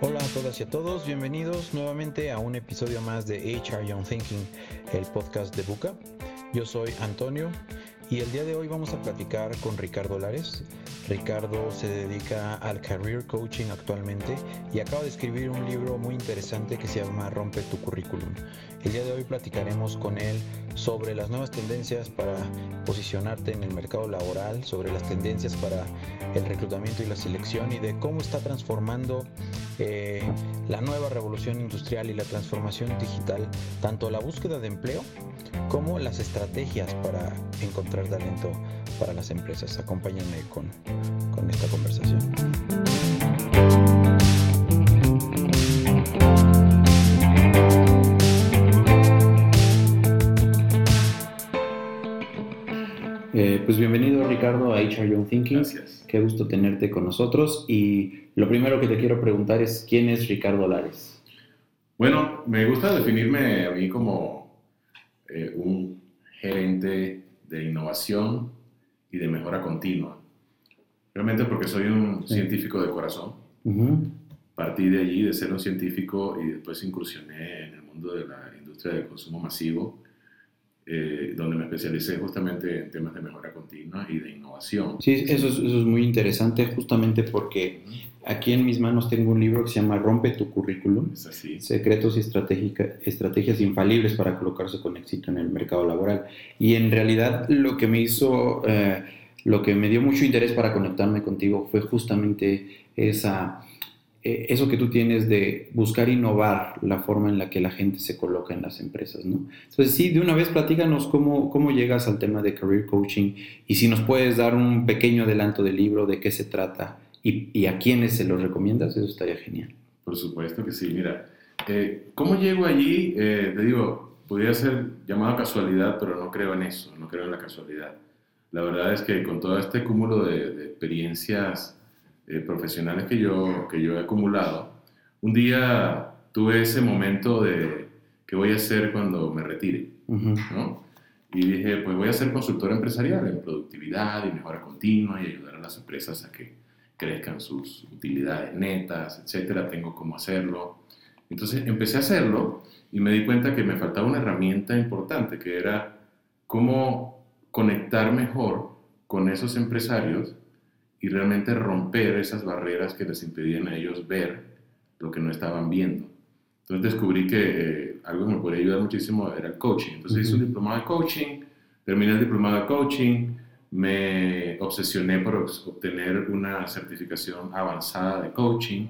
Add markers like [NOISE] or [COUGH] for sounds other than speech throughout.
Hola a todas y a todos, bienvenidos nuevamente a un episodio más de HR Young Thinking, el podcast de Buca. Yo soy Antonio y el día de hoy vamos a platicar con Ricardo Lares. Ricardo se dedica al career coaching actualmente y acaba de escribir un libro muy interesante que se llama Rompe tu currículum. El día de hoy platicaremos con él sobre las nuevas tendencias para posicionarte en el mercado laboral, sobre las tendencias para el reclutamiento y la selección y de cómo está transformando la nueva revolución industrial y la transformación digital tanto la búsqueda de empleo como las estrategias para encontrar talento para las empresas. Acompáñenme con, con esta conversación. Pues bienvenido Ricardo a HR Young Thinking. Gracias. Qué gusto tenerte con nosotros. Y lo primero que te quiero preguntar es, ¿quién es Ricardo Lares? Bueno, me gusta definirme a mí como eh, un gerente de innovación y de mejora continua. Realmente porque soy un Sí. científico de corazón. Partí de allí, de ser un científico, y después incursioné en el mundo de la industria del consumo masivo, eh, donde me especialicé justamente en temas de mejora continua y de innovación. Sí, eso es, eso es muy interesante justamente porque aquí en mis manos tengo un libro que se llama Rompe tu currículum. Es así. Secretos y estrategias infalibles para colocarse con éxito en el mercado laboral. Y en realidad lo que me hizo, eh, lo que me dio mucho interés para conectarme contigo fue justamente esa, eh, eso que tú tienes de buscar innovar la forma en la que la gente se coloca en las empresas, ¿no? Entonces sí, de una vez platícanos cómo, cómo llegas al tema de career coaching y si nos puedes dar un pequeño adelanto del libro, de qué se trata y, a quiénes se lo recomiendas, eso estaría genial. Por supuesto que sí. Mira, eh, ¿cómo llego allí? Eh, te digo, podría ser llamado casualidad, pero no creo en eso, no creo en la casualidad. La verdad es que con todo este cúmulo de experiencias eh, profesionales que yo, que yo he acumulado, un día tuve ese momento de qué voy a hacer cuando me retire. ¿no? Y dije, pues voy a ser consultor empresarial en productividad y mejora continua y ayudar a las empresas a que crezcan sus utilidades netas, etcétera. Tengo cómo hacerlo. Entonces empecé a hacerlo y me di cuenta que me faltaba una herramienta importante, que era cómo conectar mejor con esos empresarios y realmente romper esas barreras que les impedían a ellos ver lo que no estaban viendo. Entonces descubrí que eh, algo que me podría ayudar muchísimo era el coaching. Entonces hice un diplomado de coaching, terminé el diplomado de coaching, me obsesioné por obtener una certificación avanzada de coaching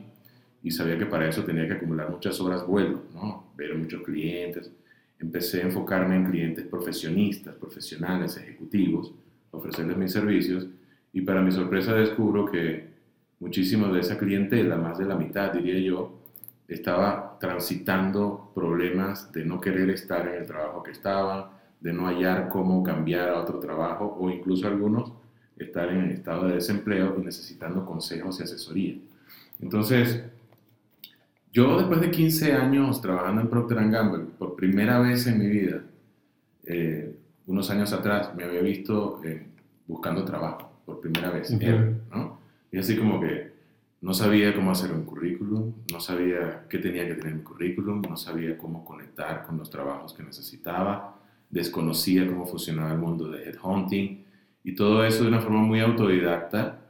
y sabía que para eso tenía que acumular muchas horas vuelo, ¿no? ver muchos clientes. Empecé a enfocarme en clientes profesionistas, profesionales, ejecutivos, ofrecerles mis servicios y para mi sorpresa descubro que muchísima de esa clientela, más de la mitad diría yo, estaba transitando problemas de no querer estar en el trabajo que estaban, de no hallar cómo cambiar a otro trabajo o incluso algunos estar en estado de desempleo y necesitando consejos y asesoría. Entonces, yo después de 15 años trabajando en Procter Gamble, por primera vez en mi vida, eh, unos años atrás, me había visto eh, buscando trabajo, por primera vez, ever, ¿no? Y así como que no sabía cómo hacer un currículum, no sabía qué tenía que tener mi currículum, no sabía cómo conectar con los trabajos que necesitaba, desconocía cómo funcionaba el mundo de headhunting y todo eso de una forma muy autodidacta,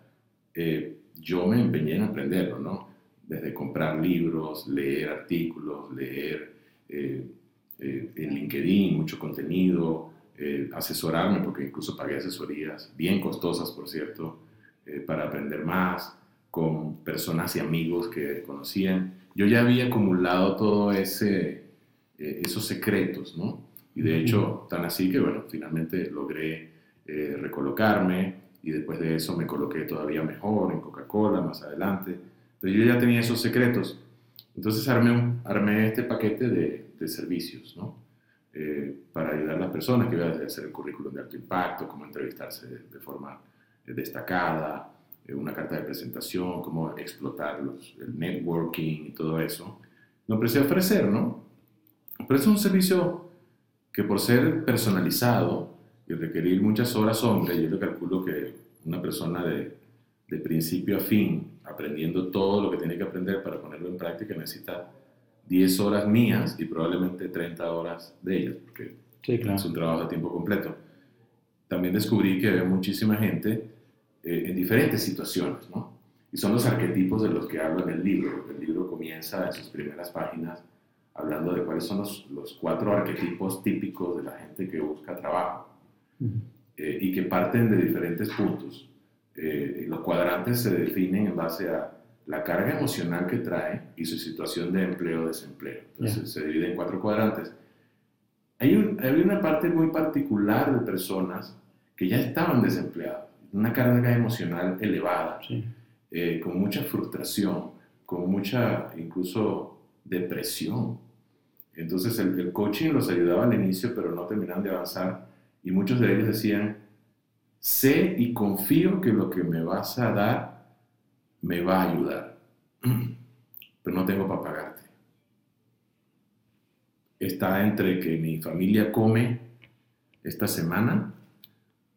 eh, yo me empeñé en aprenderlo, ¿no? Desde comprar libros, leer artículos, leer eh, eh, en LinkedIn mucho contenido, eh, asesorarme, porque incluso pagué asesorías, bien costosas, por cierto, eh, para aprender más, con personas y amigos que conocían. Yo ya había acumulado todo ese, eh, esos secretos, ¿no? Y de hecho, tan así que, bueno, finalmente logré recolocarme y después de eso me coloqué todavía mejor en Coca-Cola más adelante. Entonces yo ya tenía esos secretos. Entonces armé, un- armé este paquete de, de servicios, ¿no? Eh, para ayudar a las personas que iban a hacer el currículum de alto impacto, cómo entrevistarse de, forma eh, destacada, eh, una carta de presentación, cómo explotar los, el networking y todo eso. Lo empecé a ofrecer, ¿no? Pero es un servicio que por ser personalizado y requerir muchas horas hombre, yo le calculo que una persona de, de principio a fin, aprendiendo todo lo que tiene que aprender para ponerlo en práctica, necesita 10 horas mías y probablemente 30 horas de ellas, porque es un trabajo de tiempo completo. También descubrí que había muchísima gente eh, en diferentes situaciones, ¿no? Y son los arquetipos de los que hablo en el libro. El libro comienza en sus primeras páginas hablando de cuáles son los, los cuatro arquetipos típicos de la gente que busca trabajo eh, y que parten de diferentes puntos. Eh, los cuadrantes se definen en base a la carga emocional que trae y su situación de empleo o desempleo. Entonces se divide en cuatro cuadrantes. Hay, un, hay, una parte muy particular de personas que ya estaban desempleados, una carga emocional elevada, eh, con mucha frustración, con mucha incluso depresión. Entonces el, el, coaching los ayudaba al inicio, pero no terminaban de avanzar y muchos de ellos decían, sé y confío que lo que me vas a dar me va a ayudar, [CLEARS THROAT] pero no tengo para pagarte. Está entre que mi familia come esta semana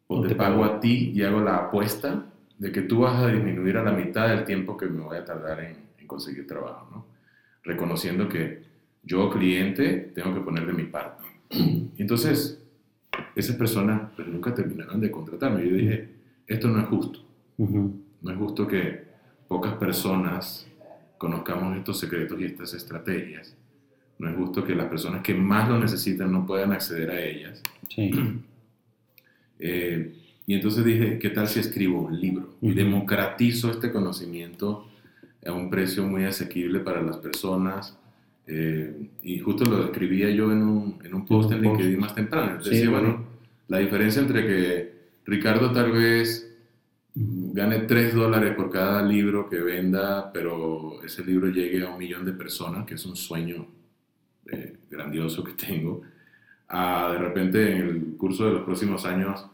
o te, pago a ti y hago la apuesta de que tú vas a disminuir a la mitad del tiempo que me voy a tardar en, conseguir trabajo, ¿no? Reconociendo que yo, cliente, tengo que poner de mi parte. [CLEARS THROAT] Entonces, esas personas pues, nunca terminaron de contratarme. Yo dije, esto no es justo. No es justo que pocas personas conozcamos estos secretos y estas estrategias. No es justo que las personas que más lo necesitan no puedan acceder a ellas. Sí. [CLEARS THROAT] Eh, y entonces dije, ¿qué tal si escribo un libro? Y democratizo este conocimiento a un precio muy asequible para las personas. Eh, y justo lo escribía yo en un, en un post en LinkedIn más temprano. Decía, bueno, la diferencia entre que Ricardo tal vez gane 3 dólares por cada libro que venda, pero ese libro llegue a un millón de personas, que es un sueño eh, grandioso que tengo, a de repente en el curso de los próximos años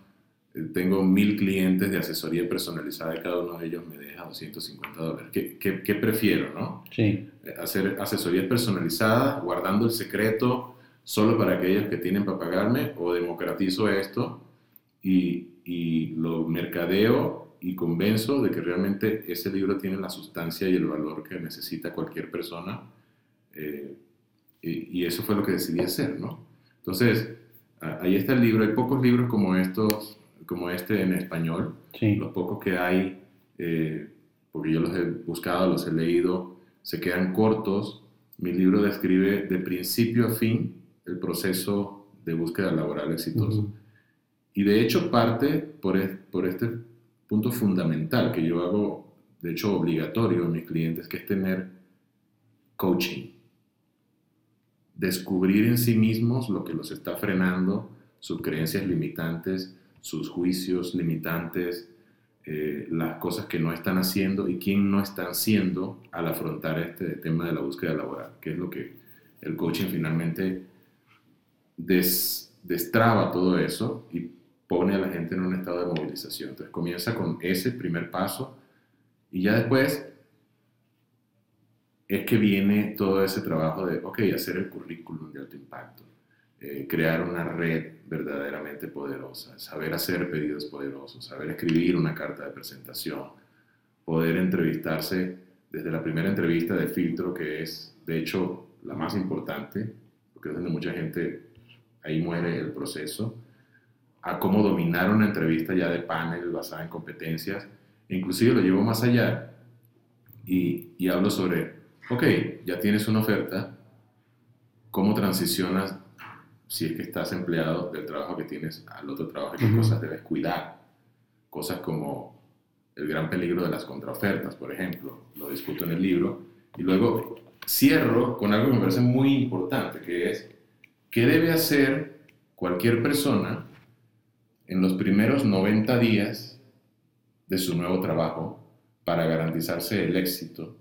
eh, tengo mil clientes de asesoría personalizada y cada uno de ellos me deja 250 dólares. ¿Qué, qué, qué prefiero, no? Sí. Eh, hacer asesorías personalizadas, guardando el secreto solo para aquellos que tienen para pagarme, o democratizo esto y, y lo mercadeo y convenzo de que realmente ese libro tiene la sustancia y el valor que necesita cualquier persona. Eh, y, eso fue lo que decidí hacer, ¿no? Entonces, ahí está el libro. Hay pocos libros como estos, como este en español. Los pocos que hay, eh, porque yo los he buscado, los he leído, se quedan cortos. Mi libro describe de principio a fin el proceso de búsqueda laboral exitoso. Y de hecho parte por, por este punto fundamental que yo hago, de hecho obligatorio a mis clientes, que es tener coaching. Descubrir en sí mismos lo que los está frenando, sus creencias limitantes, sus juicios limitantes, eh, las cosas que no están haciendo y quién no están haciendo al afrontar este tema de la búsqueda laboral, que es lo que el coaching finalmente destraba todo eso y pone a la gente en un estado de movilización. Entonces comienza con ese primer paso y ya después es que viene todo ese trabajo de, ok, hacer el currículum de alto impacto, eh, crear una red verdaderamente poderosa, saber hacer pedidos poderosos, saber escribir una carta de presentación, poder entrevistarse desde la primera entrevista de filtro, que es de hecho la más importante, porque es donde mucha gente ahí muere el proceso, a cómo dominar una entrevista ya de panel basada en competencias. Inclusive lo llevo más allá y, y hablo sobre, ok, ya tienes una oferta, ¿cómo transicionas si es que estás empleado del trabajo que tienes al otro trabajo? ¿Qué cosas debes cuidar? Cosas como el gran peligro de las contraofertas, por ejemplo, lo discuto en el libro. Y luego cierro con algo que me parece muy importante, que es, ¿qué debe hacer cualquier persona en los primeros 90 días de su nuevo trabajo para garantizarse el éxito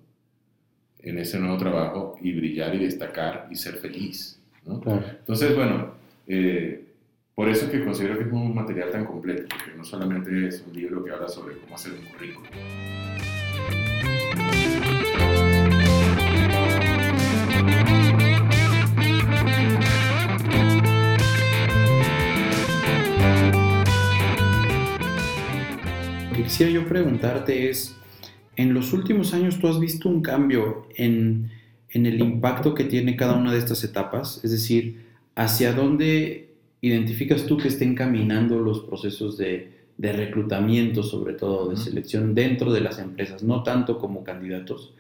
en ese nuevo trabajo y brillar y destacar y ser feliz. Entonces, bueno, eh, por eso es que considero que es un material tan completo, porque no solamente es un libro que habla sobre cómo hacer un currículum. Quisiera yo preguntarte es, en los últimos años tú has visto un cambio en, en el impacto que tiene cada una de estas etapas, es decir, hacia dónde identificas tú que estén caminando los procesos de, de reclutamiento, sobre todo de selección dentro de las empresas, no tanto como candidatos,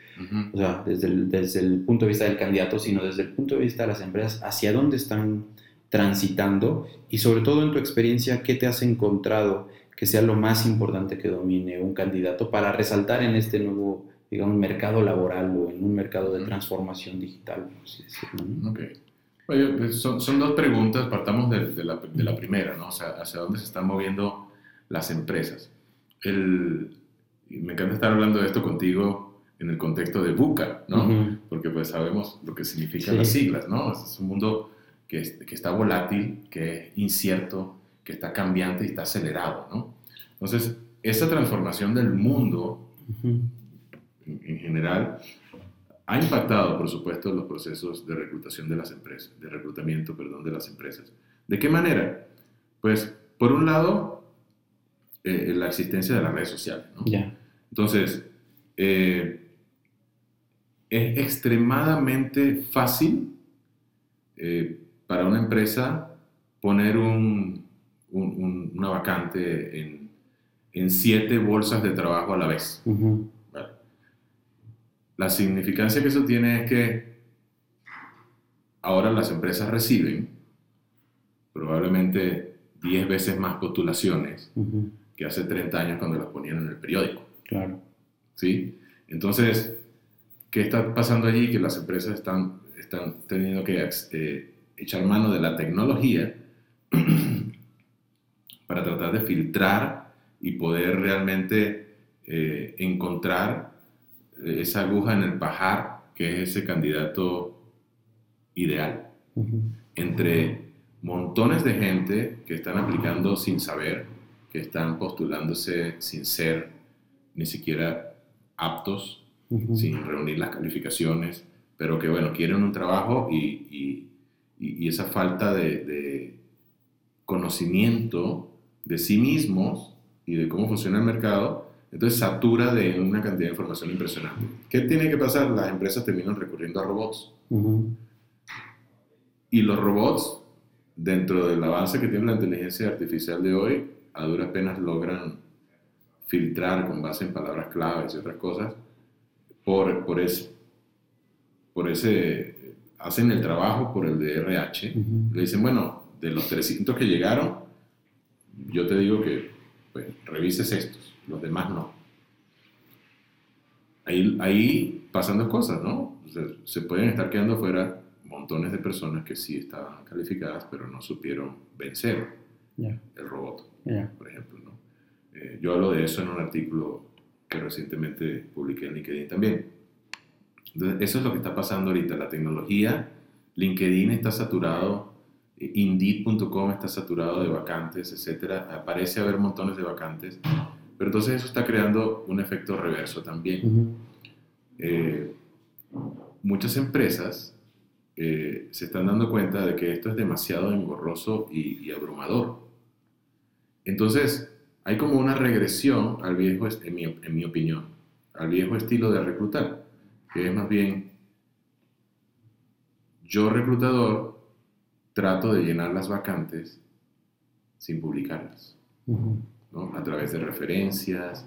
o sea, desde el, desde el punto de vista del candidato, sino desde el punto de vista de las empresas, hacia dónde están transitando y sobre todo en tu experiencia, ¿qué te has encontrado que sea lo más importante que domine un candidato para resaltar en este nuevo, digamos, mercado laboral o en un mercado de transformación digital, así decirlo? Ok. Pues son, son, dos preguntas, partamos de, de, la, de, la, primera, ¿no? O sea, hacia dónde se están moviendo las empresas. El, me encanta estar hablando de esto contigo en el contexto de BUCA, ¿no? Porque pues sabemos lo que significan las siglas, ¿no? Es un mundo que, que, está volátil, que es incierto, que está cambiante y está acelerado, ¿no? Entonces, esa transformación del mundo en, en, general ha impactado, por supuesto, los procesos de reclutación de las empresas, de reclutamiento, perdón, de las empresas. ¿De qué manera? Pues, por un lado, eh, la existencia de las redes sociales. ¿no? Entonces, eh, es extremadamente fácil eh, para una empresa poner un, un, una vacante en, en, siete bolsas de trabajo a la vez. La significancia que eso tiene es que ahora las empresas reciben probablemente 10 veces más postulaciones que hace 30 años cuando las ponían en el periódico. Claro. ¿Sí? Entonces, ¿qué está pasando allí? Que las empresas están, están teniendo que eh, echar mano de la tecnología para tratar de filtrar y poder realmente eh, encontrar esa aguja en el pajar que es ese candidato ideal. Entre montones de gente que están aplicando sin saber, que están postulándose sin ser ni siquiera aptos, sin reunir las calificaciones, pero que bueno, quieren un trabajo y, y, y esa falta de, de, conocimiento de sí mismos y de cómo funciona el mercado, entonces satura de una cantidad de información impresionante. ¿Qué tiene que pasar? Las empresas terminan recurriendo a robots. Y los robots, dentro del avance que tiene la inteligencia artificial de hoy, a duras penas logran filtrar con base en palabras claves y otras cosas, por, por, ese, por ese, hacen el trabajo por el de RH, le dicen, bueno, de los 300 que llegaron, yo te digo que pues, revises estos, los demás no. Ahí, ahí pasan dos cosas, ¿no? se pueden estar quedando fuera montones de personas que sí estaban calificadas, pero no supieron vencer el robot, por ejemplo. ¿no? Eh, yo hablo de eso en un artículo que recientemente publiqué en LinkedIn también. Entonces, eso es lo que está pasando ahorita. La tecnología, LinkedIn está saturado, Indeed.com está saturado de vacantes, etcétera. Parece haber montones de vacantes, pero entonces eso está creando un efecto reverso también. Eh, muchas empresas eh, se están dando cuenta de que esto es demasiado engorroso y, y abrumador. Entonces, hay como una regresión al viejo, en mi, en mi opinión, al viejo estilo de reclutar, que es más bien, yo reclutador trato de llenar las vacantes sin publicarlas, ¿no? a través de referencias,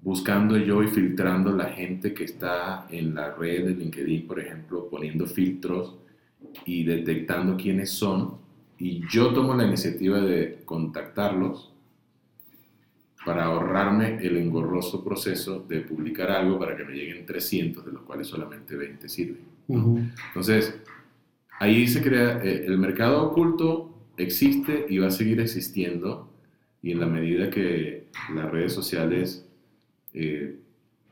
buscando yo y filtrando la gente que está en la red de LinkedIn, por ejemplo, poniendo filtros y detectando quiénes son y yo tomo la iniciativa de contactarlos para ahorrarme el engorroso proceso de publicar algo para que me lleguen 300, de los cuales solamente 20 sirven. Entonces, ahí se crea, eh, el mercado oculto existe y va a seguir existiendo, y en la medida que las redes sociales eh,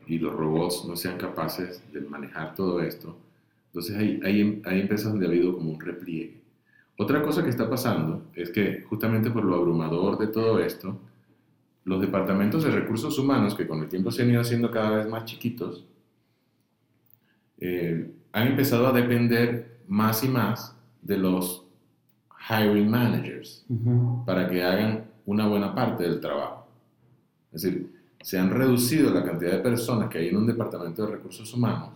y los robots no sean capaces de manejar todo esto, entonces hay, hay, hay empresas donde ha habido como un repliegue. Otra cosa que está pasando es que justamente por lo abrumador de todo esto, los departamentos de recursos humanos, que con el tiempo se han ido haciendo cada vez más chiquitos, eh, han empezado a depender más y más de los hiring managers para que hagan una buena parte del trabajo. Es decir, se han reducido la cantidad de personas que hay en un departamento de recursos humanos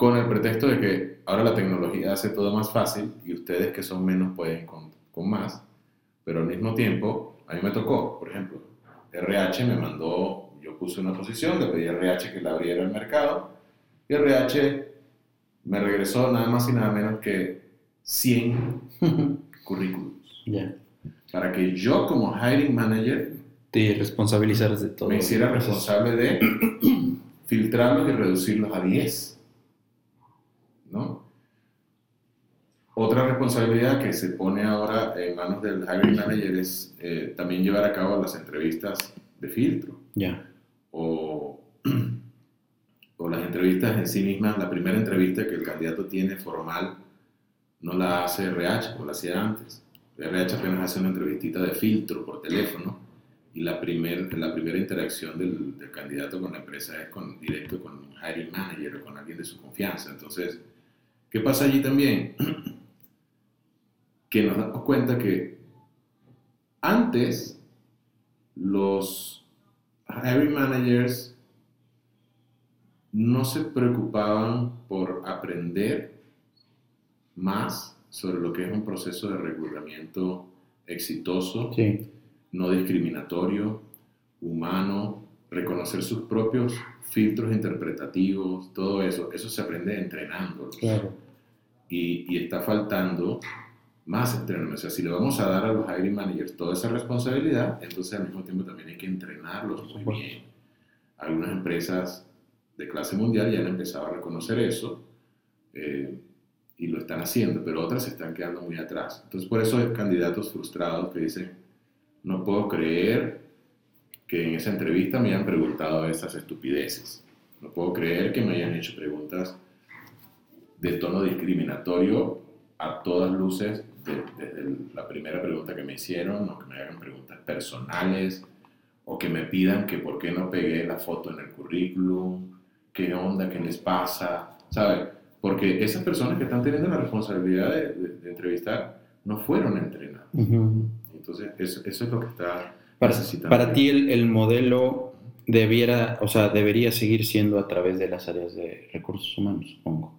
con el pretexto de que ahora la tecnología hace todo más fácil y ustedes que son menos pueden con, con más, pero al mismo tiempo a mí me tocó, por ejemplo, RH me mandó, yo puse una posición, le pedí a RH que la abriera el mercado y RH me regresó nada más y nada menos que 100 [LAUGHS] currículums. Ya. Para que yo como hiring manager Te responsabilizaras de todo. me hiciera responsable de [CLEARS THROAT] filtrarlos y reducirlos a 10. ¿no? Otra responsabilidad que se pone ahora en manos del hiring manager es eh, también llevar a cabo las entrevistas de filtro Ya. o, [CLEARS THROAT] o las entrevistas en sí mismas. La primera entrevista que el candidato tiene formal no la hace RH como la hacía antes. RH apenas hace una entrevistita de filtro por teléfono y la, primer, la primera interacción del, del candidato con la empresa es con, directo con un hiring manager o con alguien de su confianza. Entonces, ¿qué pasa allí también? [CLEARS THROAT] que nos damos cuenta que antes los hiring managers no se preocupaban por aprender más sobre lo que es un proceso de reclutamiento exitoso, Sí. no discriminatorio, humano, reconocer sus propios filtros interpretativos, todo eso, eso se aprende entrenándolos. Claro. Y, y está faltando más entrenamiento. O sea, si le vamos a dar a los hiring managers toda esa responsabilidad, entonces al mismo tiempo también hay que entrenarlos muy bien. Algunas empresas de clase mundial ya han empezado a reconocer eso eh, y lo están haciendo, pero otras se están quedando muy atrás. Entonces, por eso hay candidatos frustrados que dicen, no puedo creer que en esa entrevista me hayan preguntado esas estupideces. No puedo creer que me hayan hecho preguntas de tono discriminatorio a todas luces de- desde la primera pregunta que me hicieron, o que me hagan preguntas personales, o que me pidan que por qué no pegué la foto en el currículum, qué onda, qué les pasa, ¿sabe? Porque esas personas que están teniendo la responsabilidad de, de- de entrevistar no fueron entrenadas. Ujú. Entonces, eso, eso es lo que está Para, necesitando. para ti el, el modelo debiera, o sea, debería seguir siendo a través de las áreas de recursos humanos, supongo.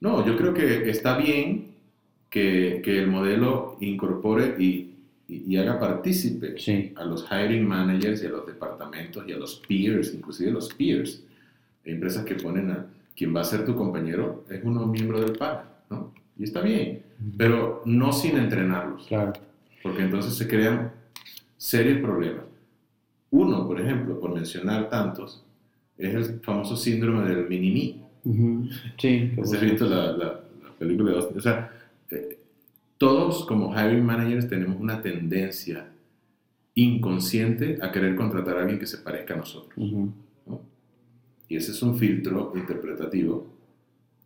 No, yo creo que está bien que, que el modelo incorpore y, y- y haga partícipe Sí. a los hiring managers y a los departamentos y a los peers, inclusive los peers. Hay empresas que ponen a quien va a ser tu compañero es uno miembro del panel, ¿no? Y está bien, pero no sin entrenarlos, Claro. porque entonces se crean serios problemas. Uno, por ejemplo, por mencionar tantos, es el famoso síndrome del mini-me. Ujú. Sí. qué ¿Has visto la, la, la película de Austin? O sea, eh, todos como hiring managers tenemos una tendencia inconsciente a querer contratar a alguien que se parezca a nosotros. Ujú. ¿no? Y ese es un filtro interpretativo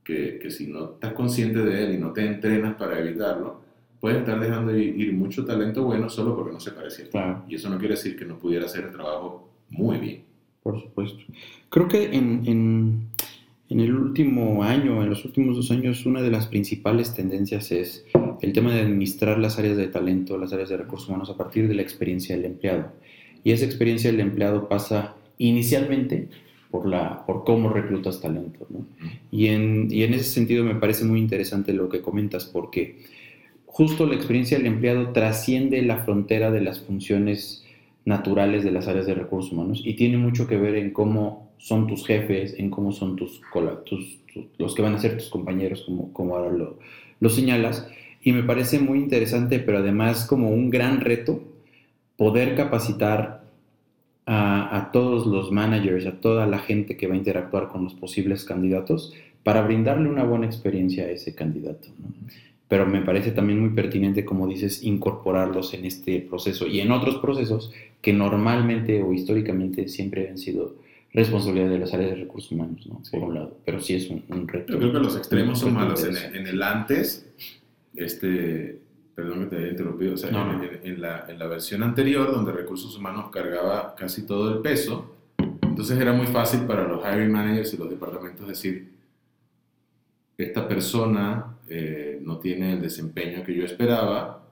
que, que si no estás consciente de él y no te entrenas para evitarlo, puedes estar dejando ir, mucho talento bueno solo porque no se parece a ti. Claro. Y eso no quiere decir que no pudiera hacer el trabajo muy bien. Por supuesto. Creo que en, en- en el último año, en los últimos dos años, una de las principales tendencias es el tema de administrar las áreas de talento, las áreas de recursos humanos a partir de la experiencia del empleado. Y esa experiencia del empleado pasa inicialmente por, la, por cómo reclutas talento. ¿no? Y en, y en ese sentido me parece muy interesante lo que comentas, porque justo la experiencia del empleado trasciende la frontera de las funciones naturales de las áreas de recursos humanos y tiene mucho que ver en cómo son tus jefes, en cómo son tus, tus- tus- los que van a ser tus compañeros, como, como ahora lo, lo señalas. Y me parece muy interesante, pero además como un gran reto, poder capacitar a, a todos los managers, a toda la gente que va a interactuar con los posibles candidatos para brindarle una buena experiencia a ese candidato. ¿no? Pero me parece también muy pertinente, como dices, incorporarlos en este proceso y en otros procesos que normalmente o históricamente siempre han sido responsabilidad de las áreas de recursos humanos, ¿no? Sí. por un lado. Pero sí es un, un reto. Yo creo que los extremos son malos. En el, en el antes, este, perdón que te haya interrumpido, o sea, No, en, no. en- en la, en la versión anterior, donde recursos humanos cargaba casi todo el peso, entonces era muy fácil para los hiring managers y los departamentos decir, esta persona eh, no tiene el desempeño que yo esperaba,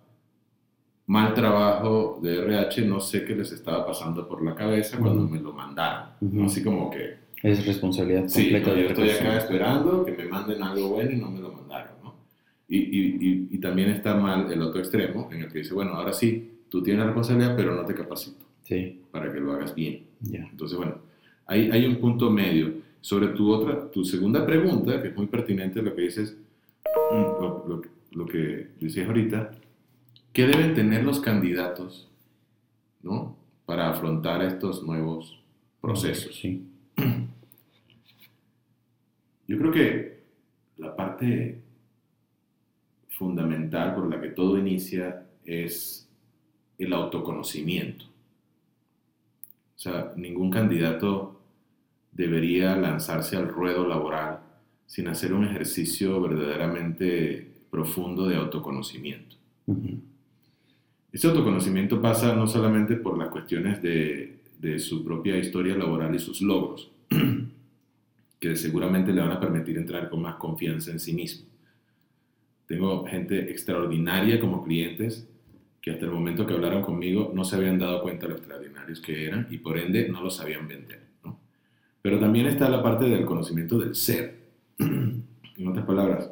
mal trabajo de RH, no sé qué les estaba pasando por la cabeza cuando me lo mandaron. Así como que... Es responsabilidad completa sí, yo estoy acá esperando que me manden algo bueno y no me lo mandaron, ¿no? Y, y, y, también está mal el otro extremo, en el que dice, bueno, ahora sí, tú tienes la responsabilidad, pero no te capacito sí. para que lo hagas bien. Yeah. Entonces, bueno, hay, hay un punto medio. Sobre tu, otra, tu segunda pregunta, que es muy pertinente, lo que dices, mm, lo, lo, lo que decías ahorita, ¿Qué deben tener los candidatos ¿no? para afrontar estos nuevos procesos? Sí. Yo creo que la parte fundamental por la que todo inicia es el autoconocimiento. O sea, ningún candidato debería lanzarse al ruedo laboral sin hacer un ejercicio verdaderamente profundo de autoconocimiento. Ese autoconocimiento pasa no solamente por las cuestiones de, de su propia historia laboral y sus logros, [CLEARS THROAT] que seguramente le van a permitir entrar con más confianza en sí mismo. Tengo gente extraordinaria como clientes que hasta el momento que hablaron conmigo no se habían dado cuenta de lo extraordinarios que eran y por ende no lo sabían vender. ¿no? Pero también está la parte del conocimiento del ser. [CLEARS THROAT] en otras palabras,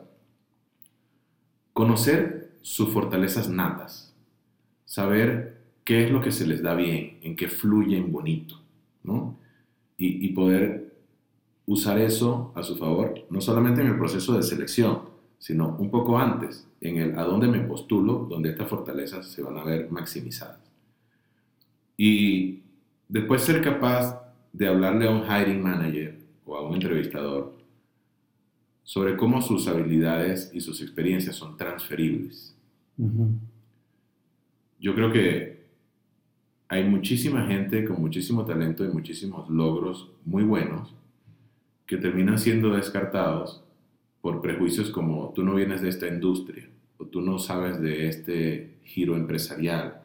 conocer sus fortalezas natas saber qué es lo que se les da bien, en qué fluyen bonito, ¿no? Y, poder usar eso a su favor, no solamente en el proceso de selección, sino un poco antes, en el a dónde me postulo, donde estas fortalezas se van a ver maximizadas. Y después ser capaz de hablarle a un hiring manager o a un entrevistador sobre cómo sus habilidades y sus experiencias son transferibles yo creo que hay muchísima gente con muchísimo talento y muchísimos logros muy buenos que terminan siendo descartados por prejuicios como tú no vienes de esta industria o tú no sabes de este giro empresarial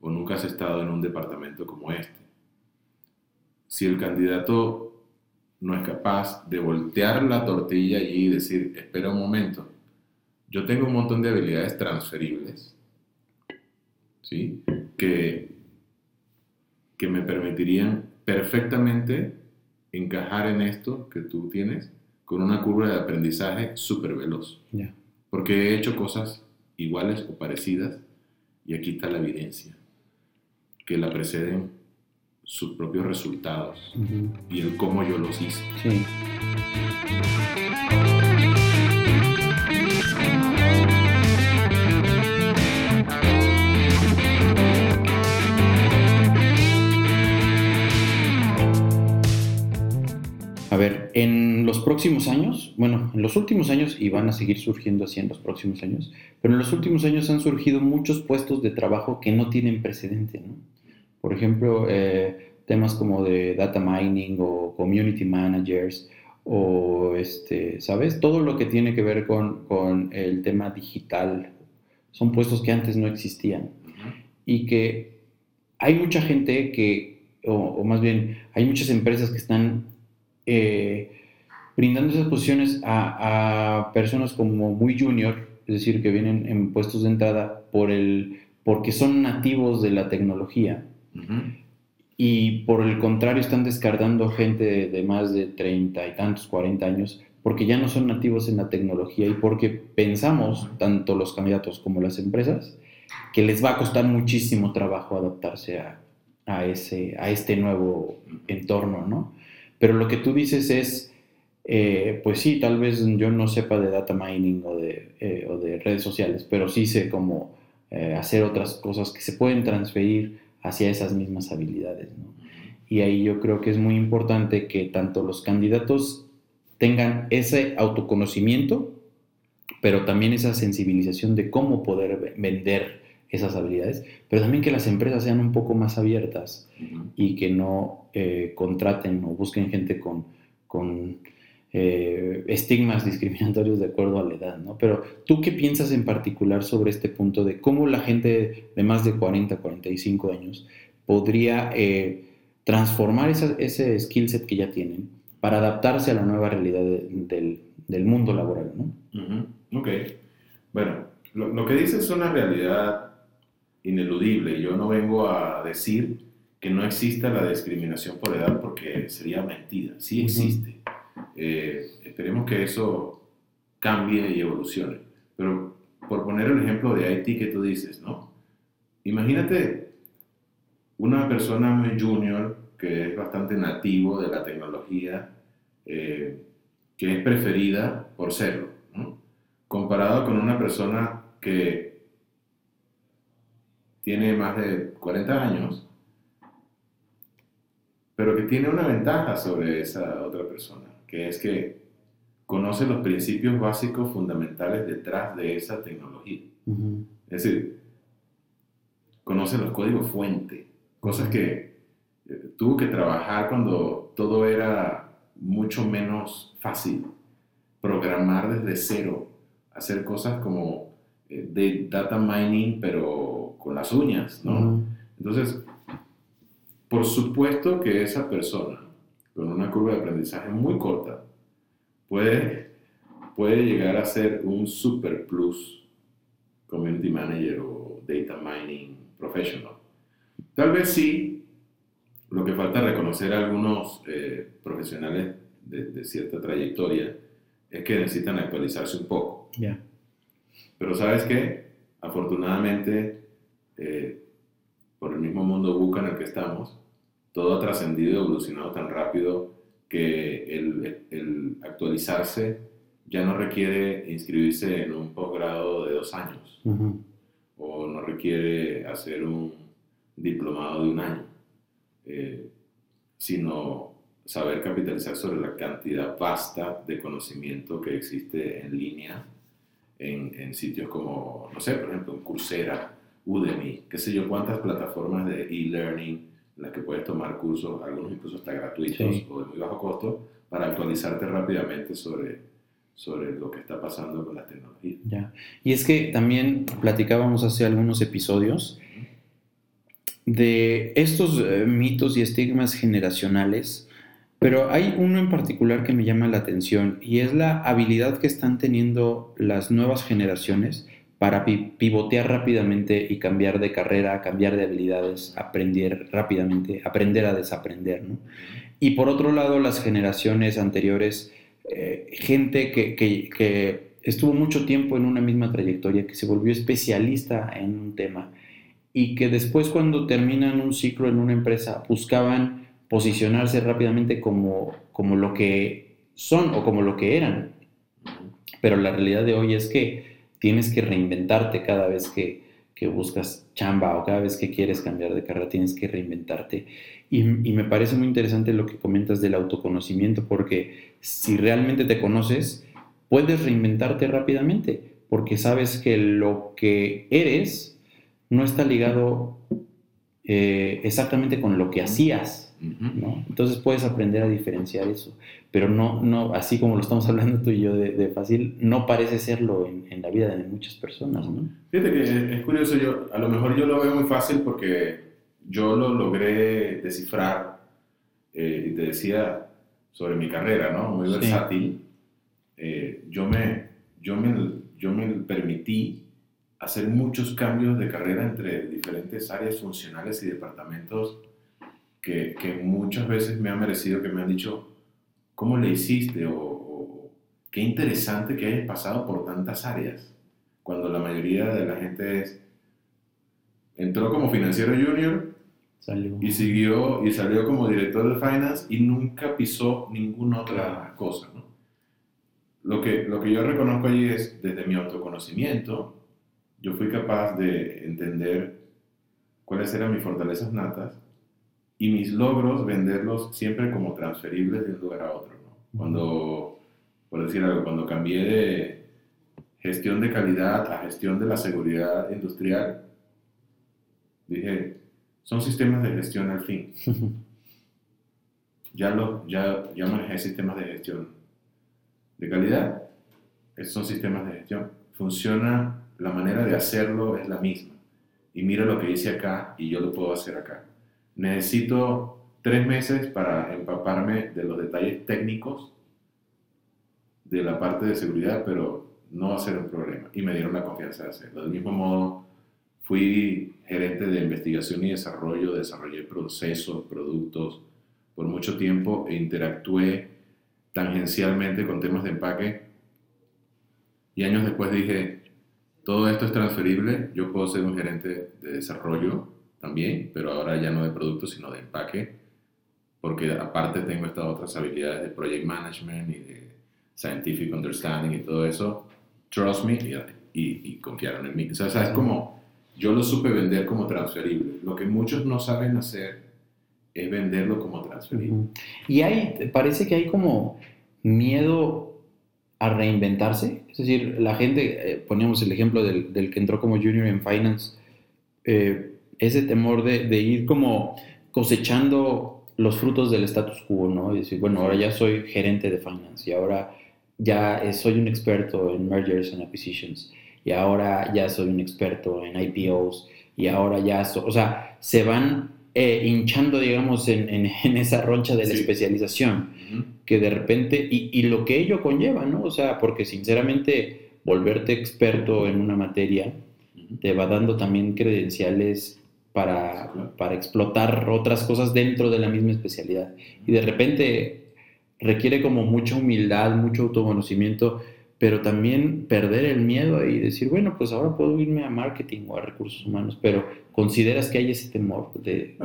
o nunca has estado en un departamento como este. Si el candidato no es capaz de voltear la tortilla allí y decir, espera un momento, yo tengo un montón de habilidades transferibles ¿sí? que, que me permitirían perfectamente encajar en esto que tú tienes con una curva de aprendizaje súper veloz. Porque he hecho cosas iguales o parecidas y aquí está la evidencia, que la preceden sus propios resultados y el cómo yo los hice. Sí. Próximos años, bueno, en los últimos años, y van a seguir surgiendo así en los próximos años, pero en los últimos años han surgido muchos puestos de trabajo que no tienen precedente, ¿no? Por ejemplo, eh, temas como de data mining o community managers o, este, ¿sabes? Todo lo que tiene que ver con, con el tema digital son puestos que antes no existían y que hay mucha gente que, o, o más bien, hay muchas empresas que están eh, brindando esas posiciones a, personas como muy junior, es decir, que vienen en puestos de entrada por el, porque son nativos de la tecnología. Y por el contrario, están descartando gente de, más de 30 y tantos, 40 años, porque ya no son nativos en la tecnología y porque pensamos, tanto los candidatos como las empresas, que les va a costar muchísimo trabajo adaptarse a, a, ese, a este nuevo entorno, ¿no? Pero lo que tú dices es, eh, pues sí, tal vez yo no sepa de data mining o de, eh, o de redes sociales, pero sí sé cómo eh, hacer otras cosas que se pueden transferir hacia esas mismas habilidades. Y ahí yo creo que es muy importante que tanto los candidatos tengan ese autoconocimiento, pero también esa sensibilización de cómo poder vender esas habilidades, pero también que las empresas sean un poco más abiertas y que no eh, contraten o busquen gente con, con eh, estigmas discriminatorios de acuerdo a la edad, ¿no? Pero tú qué piensas en particular sobre este punto de cómo la gente de más de 40, 45 años podría eh, transformar ese skill set que ya tienen para adaptarse a la nueva realidad del, del, mundo laboral, ¿no? Ok. Bueno, lo, lo que dices es una realidad ineludible. Yo no vengo a decir que no exista la discriminación por edad porque sería mentira. Sí existe. Eh, esperemos que eso cambie y evolucione. Pero por poner el ejemplo de Haití que tú dices, ¿no? Imagínate una persona muy junior que es bastante nativo de la tecnología, eh, que es preferida por serlo, ¿no? comparado con una persona que tiene más de 40 años, pero que tiene una ventaja sobre esa otra persona, que es que conoce los principios básicos fundamentales detrás de esa tecnología. Es decir, conoce los códigos fuente, cosas que eh, tuvo que trabajar cuando todo era mucho menos fácil. Programar desde cero, hacer cosas como eh, de data mining, pero con las uñas, ¿no? Entonces, por supuesto que esa persona, con una curva de aprendizaje muy corta, puede, puede llegar a ser un super plus community manager o data mining professional. Tal vez sí, lo que falta reconocer a algunos eh, profesionales de, cierta trayectoria es que necesitan actualizarse un poco. Ya. Pero sabes qué, afortunadamente, eh, por el mismo mundo buca en el que estamos, todo ha trascendido y evolucionado tan rápido que el, el, actualizarse ya no requiere inscribirse en un posgrado de dos años o no requiere hacer un diplomado de un año, eh, sino saber capitalizar sobre la cantidad vasta de conocimiento que existe en línea en, en sitios como, no sé, por ejemplo, Coursera, Udemy, qué sé yo, cuántas plataformas de e-learning en las que puedes tomar cursos, algunos incluso hasta gratuitos o de muy bajo costo, para actualizarte rápidamente sobre, sobre lo que está pasando con la tecnología. Ya. Y es que también platicábamos hace algunos episodios de estos eh, mitos y estigmas generacionales, pero hay uno en particular que me llama la atención y es la habilidad que están teniendo las nuevas generaciones para pivotear rápidamente y cambiar de carrera, cambiar de habilidades, aprender rápidamente, aprender a desaprender. ¿no? Y por otro lado, las generaciones anteriores, eh, gente que, que, que, estuvo mucho tiempo en una misma trayectoria, que se volvió especialista en un tema y que después cuando terminan un ciclo en una empresa buscaban posicionarse rápidamente como, como lo que son o como lo que eran. Pero la realidad de hoy es que tienes que reinventarte cada vez que, buscas chamba o cada vez que quieres cambiar de carrera, tienes que reinventarte. Y, me parece muy interesante lo que comentas del autoconocimiento, porque si realmente te conoces, puedes reinventarte rápidamente, porque sabes que lo que eres no está ligado eh, exactamente con lo que hacías. Entonces puedes aprender a diferenciar eso, pero no, no así como lo estamos [LAUGHS] hablando tú y yo de, fácil, no parece serlo en, la vida de muchas personas. ¿no? Fíjate que es curioso, yo, a lo mejor yo lo veo muy fácil porque yo lo logré descifrar eh, y te decía sobre mi carrera, ¿no? Muy versátil. Eh, yo, me, yo, me, yo me permití hacer muchos cambios de carrera entre diferentes áreas funcionales y departamentos que, que, muchas veces me han merecido que me han dicho, ¿cómo le hiciste? O, qué interesante que hayas pasado por tantas áreas, cuando la mayoría de la gente es, entró como financiero junior y siguió y salió como director de finance y nunca pisó ninguna otra cosa. ¿no? Lo, que, lo que yo reconozco allí es, desde mi autoconocimiento, yo fui capaz de entender cuáles eran mis fortalezas natas y mis logros venderlos siempre como transferibles de un lugar a otro. ¿no? Cuando, por decir algo, cuando cambié de gestión de calidad a gestión de la seguridad industrial, dije, son sistemas de gestión al fin. [LAUGHS] ya, lo, ya, ya manejé sistemas de gestión de calidad. Estos son sistemas de gestión. Funciona, la manera de hacerlo es la misma. Y mira lo que hice acá y yo lo puedo hacer acá necesito tres meses para empaparme de los detalles técnicos de la parte de seguridad, pero no va a ser un problema. Y me dieron la confianza de hacerlo. Del mismo modo, fui gerente de investigación y desarrollo, desarrollé procesos, productos por mucho tiempo e interactué tangencialmente con temas de empaque. Y años después dije, todo esto es transferible, yo puedo ser un gerente de desarrollo también, pero ahora ya no de productos, sino de empaque, porque aparte tengo estas otras habilidades de project management y de scientific understanding y todo eso. Trust me y, y, confiaron en mí. O sea, es como, yo lo supe vender como transferible. Lo que muchos no saben hacer es venderlo como transferible. Y hay, parece que hay como miedo a reinventarse. Es decir, la gente, eh, poníamos el ejemplo del, del, que entró como junior en finance, eh, ese temor de, de, ir como cosechando los frutos del status quo, ¿no? Y decir, bueno, ahora ya soy gerente de finance y ahora ya soy un experto en mergers and acquisitions y ahora ya soy un experto en IPOs y ahora ya, o sea, se van eh, hinchando, digamos, en, en, esa roncha de la especialización, que de repente, y, y, lo que ello conlleva, ¿no? O sea, porque sinceramente volverte experto en una materia te va dando también credenciales para, para explotar otras cosas dentro de la misma especialidad. Y de repente requiere como mucha humildad, mucho autoconocimiento, pero también perder el miedo y decir, bueno, pues ahora puedo irme a marketing o a recursos humanos, pero consideras que hay ese temor de,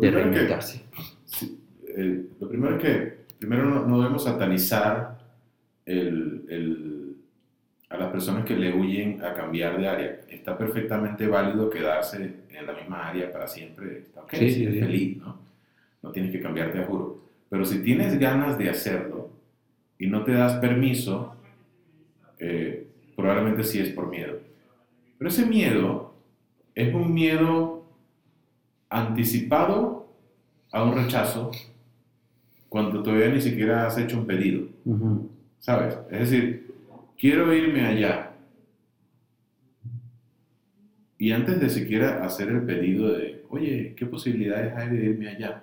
de reinventarse. Eh, lo primero es que primero no, debemos satanizar el, el, a las personas que le huyen a cambiar de área. Está perfectamente válido quedarse en la misma área para siempre. Está ok, sí, sí, feliz, ¿no? No tienes que cambiarte a juro. Pero si tienes ganas de hacerlo y no te das permiso, eh, probablemente sí es por miedo. Pero ese miedo es un miedo anticipado a un rechazo cuando todavía ni siquiera has hecho un pedido. ¿Sabes? Es decir, quiero irme allá. Y antes de siquiera hacer el pedido de, oye, ¿qué posibilidades hay de irme allá?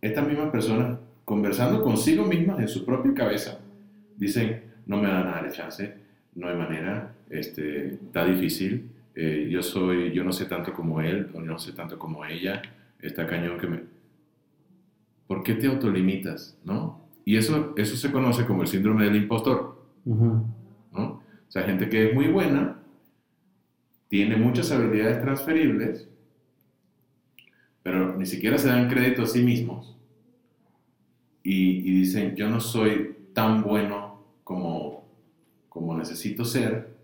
Estas mismas personas, conversando consigo mismas en su propia cabeza, dicen, no me van a dar chance, no hay manera, este, está difícil, eh, yo soy, yo no sé tanto como él, o no sé tanto como ella, está cañón que me... ¿Por qué te autolimitas, no? Y eso, eso se conoce como el síndrome del impostor, ¿no? O sea, gente que es muy buena, tiene muchas habilidades transferibles, pero ni siquiera se dan crédito a sí mismos y, y dicen, yo no soy tan bueno como, como necesito ser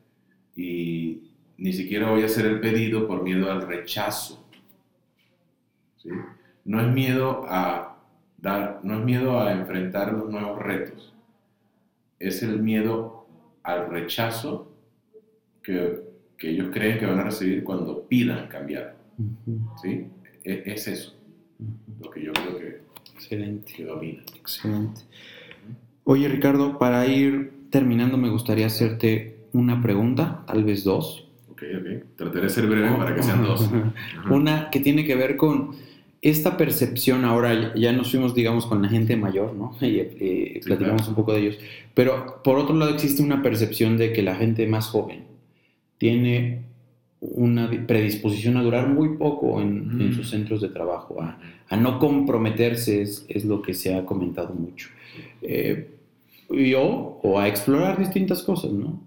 y ni siquiera voy a hacer el pedido por miedo al rechazo. ¿sí? No es miedo a dar, no es miedo a enfrentar los nuevos retos, es el miedo al rechazo que, que ellos creen que van a recibir cuando pidan cambiar. ¿sí? E, es, eso lo que yo creo que, Excelente. que domina. Excelente. Oye, Ricardo, para ir terminando, me gustaría hacerte una pregunta, tal vez dos. Ok, ok. Trataré de ser breve para que sean dos. [LAUGHS] Una que tiene que ver con esta percepción ahora, ya nos fuimos, digamos, con la gente mayor, ¿no? Y eh, platicamos un poco de ellos. Pero por otro lado existe una percepción de que la gente más joven tiene una predisposición a durar muy poco en, en sus centros de trabajo, a, a no comprometerse, es, es, lo que se ha comentado mucho. Eh, yo, o a explorar distintas cosas, ¿no?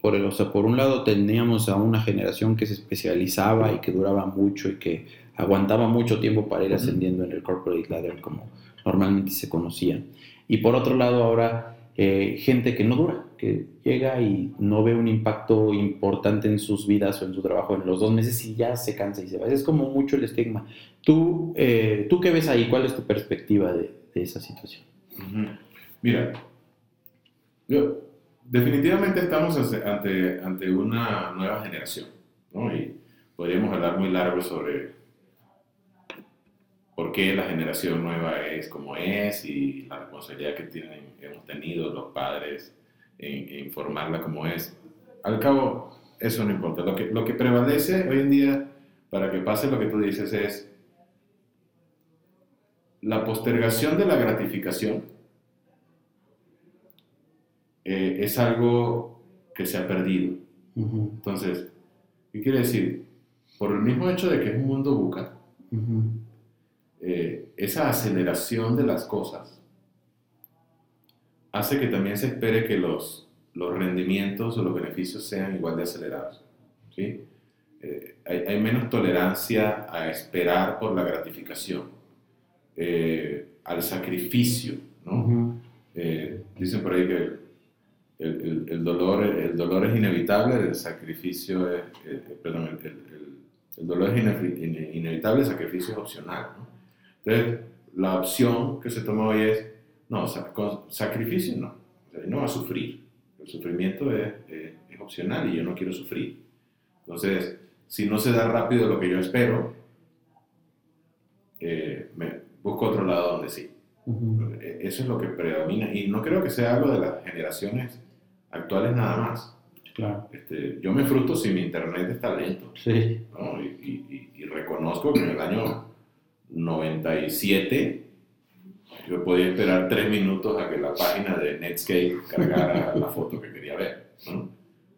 Por, el, o sea, por un lado teníamos a una generación que se especializaba y que duraba mucho y que aguantaba mucho tiempo para ir ascendiendo en el corporate ladder como normalmente se conocía. Y por otro lado ahora eh, gente que no dura, que llega y no ve un impacto importante en sus vidas o en su trabajo en los dos meses y ya se cansa y se va. Es como mucho el estigma. ¿Tú, eh, ¿tú qué ves ahí? ¿Cuál es tu perspectiva de, de esa situación? Mira, yo, definitivamente estamos ante, ante una nueva generación, ¿no? Y podríamos hablar muy largo sobre por qué la generación nueva es como es y la responsabilidad que tienen, hemos tenido los padres en, en formarla como es. Al cabo, eso no importa. Lo que, lo que prevalece hoy en día para que pase lo que tú dices es la postergación de la gratificación eh, es algo que se ha perdido. Uh -huh. Entonces, ¿Qué quiere decir? Por el mismo hecho de que es un mundo buca, eh, esa aceleración de las cosas hace que también se espere que los, los rendimientos o los beneficios sean igual de acelerados. ¿sí? Eh, hay, menos tolerancia a esperar por la gratificación, eh, al sacrificio. ¿no? dicen por ahí que el, el, dolor, el dolor es inevitable, el sacrificio es, perdón, el, dolor es inevitable, el sacrificio es opcional. ¿no? Entonces, la opción que se toma hoy es, no, sacrificio no, no va a sufrir. El sufrimiento es, es, opcional y yo no quiero sufrir. Entonces, si no se da rápido lo que yo espero, eh, me busco otro lado donde sí. E, eso es lo que predomina y no creo que sea algo de las generaciones actuales nada más. Claro. Este, yo me frustro si mi internet está lento. Sí. ¿no? Y, y, y, reconozco que en el año 97 yo podía esperar tres minutos a que la página de Netscape cargara [LAUGHS] la foto que quería ver. ¿no?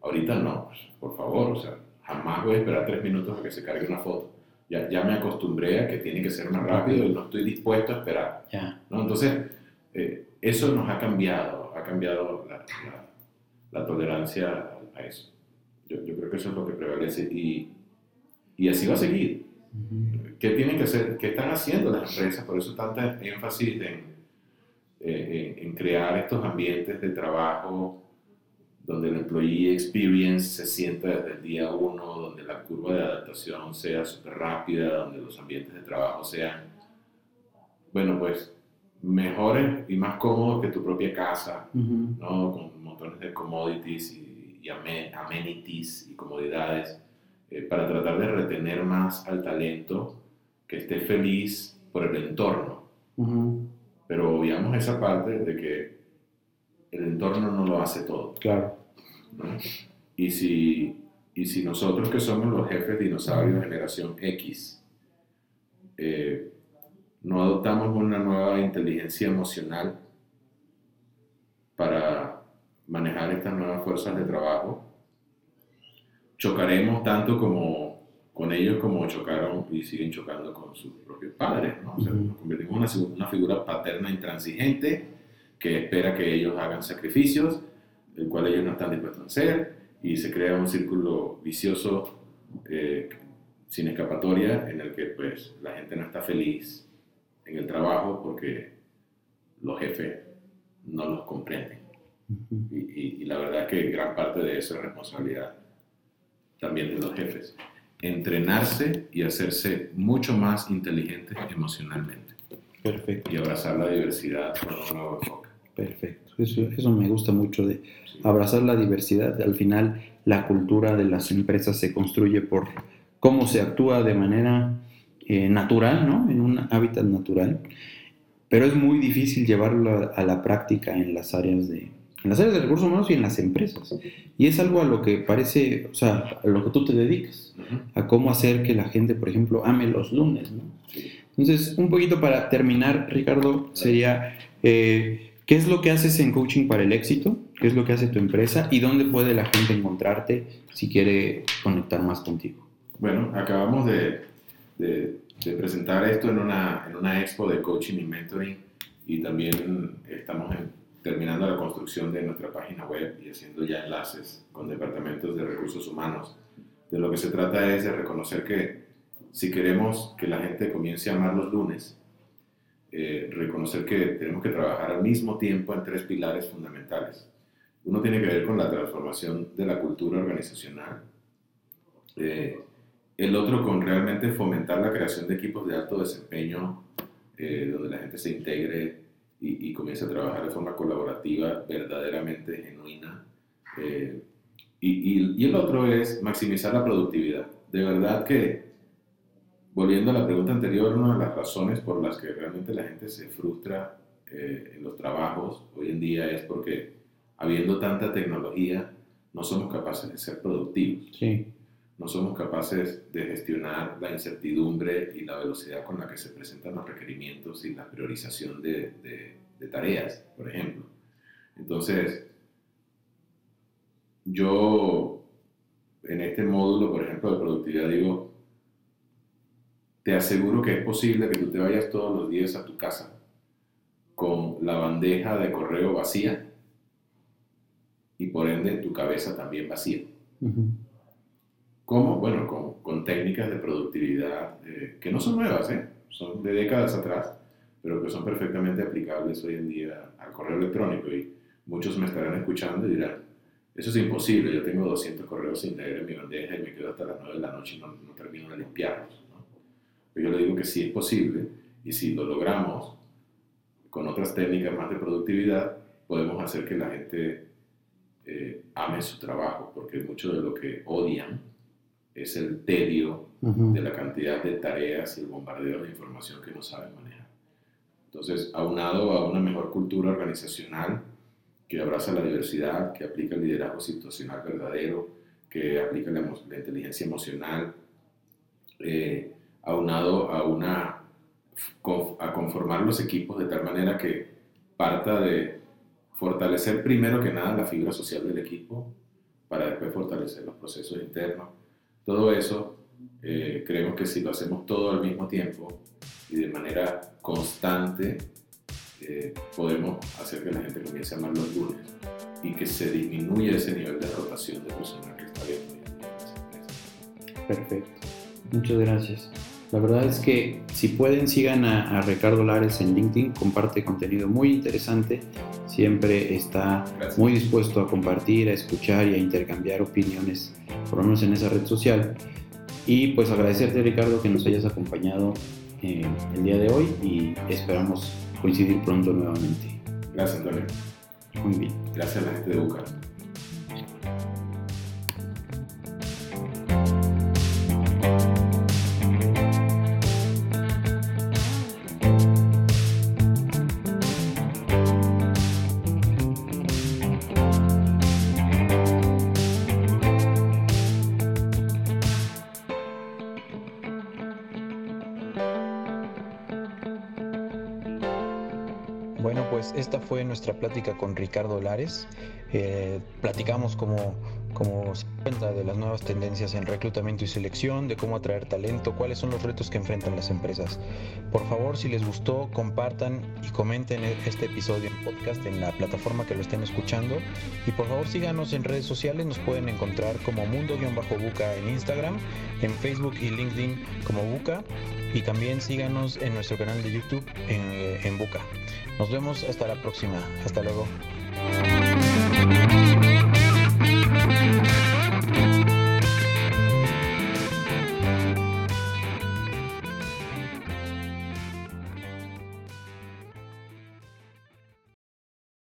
Ahorita no, pues, por favor, o sea, jamás voy a esperar tres minutos a que se cargue una foto. Ya, ya me acostumbré a que tiene que ser más rápido y no estoy dispuesto a esperar. ¿no? Entonces, eh, eso nos ha cambiado, ha cambiado la, la, tolerancia a eso. Yo, yo, creo que eso es lo que prevalece y, y así va a seguir. ¿Qué tienen que hacer? ¿Qué están haciendo las empresas? Por eso tanta énfasis eh, en, en, crear estos ambientes de trabajo donde el employee experience se sienta desde el día uno, donde la curva de adaptación sea súper rápida, donde los ambientes de trabajo sean, bueno, pues mejores y más cómodos que tu propia casa, ¿no? Con montones de commodities y, y amenities y comodidades eh, para tratar de retener más al talento que esté feliz por el entorno. Pero obviamos esa parte de que el entorno no lo hace todo. Claro. Y, si, y si nosotros que somos los jefes dinosaurios de generación X, eh, no adoptamos una nueva inteligencia emocional para manejar estas nuevas fuerzas de trabajo, chocaremos tanto como con ellos como chocaron y siguen chocando con sus propios padres. ¿no? O sea, nos convertimos en una, figura paterna intransigente que espera que ellos hagan sacrificios, el cual ellos no están dispuestos a hacer, y se crea un círculo vicioso eh, sin escapatoria en el que pues, la gente no está feliz en el trabajo porque los jefes no los comprenden. y, y la verdad es que gran parte de eso es responsabilidad también de los jefes, entrenarse y hacerse mucho más inteligentes emocionalmente. Perfecto. Y abrazar la diversidad con un nuevo enfoque. Perfecto. Eso, eso me gusta mucho de abrazar la diversidad. Al final, la cultura de las empresas se construye por cómo se actúa de manera eh, natural, ¿no? En un hábitat natural. Pero es muy difícil llevarlo a la práctica en las áreas de, en las áreas de recursos humanos y en las empresas. Y es algo a lo que parece, o sea, a lo que tú te dedicas, a cómo hacer que la gente, por ejemplo, ame los lunes. ¿no? Entonces, un poquito para terminar, Ricardo, sería, eh, ¿qué es lo que haces en coaching para el éxito? ¿Qué es lo que hace tu empresa? ¿Y dónde puede la gente encontrarte si quiere conectar más contigo? Bueno, acabamos de, de, de presentar esto en una, en una expo de coaching y mentoring y también estamos en terminando la construcción de nuestra página web y haciendo ya enlaces con departamentos de recursos humanos. De lo que se trata es de reconocer que si queremos que la gente comience a amar los lunes, eh, reconocer que tenemos que trabajar al mismo tiempo en tres pilares fundamentales. Uno tiene que ver con la transformación de la cultura organizacional. Eh, el otro con realmente fomentar la creación de equipos de alto desempeño, eh, donde la gente se integre y, y comience a trabajar de forma colaborativa, verdaderamente genuina. Eh, y, y, el otro es maximizar la productividad. De verdad que, volviendo a la pregunta anterior, una de las razones por las que realmente la gente se frustra eh, en los trabajos hoy en día es porque, habiendo tanta tecnología, no somos capaces de ser productivos. Sí. No somos capaces de gestionar la incertidumbre y la velocidad con la que se presentan los requerimientos y la priorización de, tareas, por ejemplo. Entonces, yo en este módulo, por ejemplo, de productividad, digo, te aseguro que es posible que tú te vayas todos los días a tu casa con la bandeja de correo vacía y por ende tu cabeza también vacía. ¿Cómo? Bueno, con, con, técnicas de productividad eh, que no son nuevas, ¿eh? son de décadas atrás, pero que son perfectamente aplicables hoy en día al correo electrónico. Y muchos me estarán escuchando y dirán, eso es imposible, yo tengo 200 correos sin leer en mi bandeja y me quedo hasta las 9 de la noche y no, no termino de limpiarlos. Pero yo le digo que sí es posible y si lo logramos con otras técnicas más de productividad, podemos hacer que la gente eh, ame su trabajo, porque mucho de lo que odian es el tedio de la cantidad de tareas y el bombardeo de información que no saben manejar. Entonces, aunado a una mejor cultura organizacional que abraza la diversidad, que aplica el liderazgo situacional verdadero, que aplica la, inteligencia emocional, eh, aunado a una a conformar los equipos de tal manera que parta de fortalecer primero que nada la fibra social del equipo para después fortalecer los procesos internos. Todo eso eh, creemos que si lo hacemos todo al mismo tiempo y de manera constante, eh, podemos hacer que la gente comience a amar los lunes y que se disminuya ese nivel de rotación de personal que está viendo. Perfecto. Muchas gracias. La verdad es que si pueden sigan a, Ricardo Lares en LinkedIn, comparte contenido muy interesante, siempre está muy dispuesto a compartir, a escuchar y a intercambiar opiniones, por lo menos en esa red social. Y pues agradecerte Ricardo que nos hayas acompañado eh, el día de hoy y esperamos coincidir pronto nuevamente. Gracias Antonio. Muy bien. Gracias a la gente de Bucar. Plática con Ricardo Lares. Eh, platicamos como, como se cuenta de las nuevas tendencias en reclutamiento y selección, de cómo atraer talento, cuáles son los retos que enfrentan las empresas. Por favor, si les gustó, compartan y comenten este episodio en podcast en la plataforma que lo estén escuchando. Y por favor, síganos en redes sociales, nos pueden encontrar como Mundo-Buca en Instagram, en Facebook y LinkedIn como Buca. Y también síganos en nuestro canal de YouTube en, en Buca. Nos vemos hasta la próxima. Hasta luego.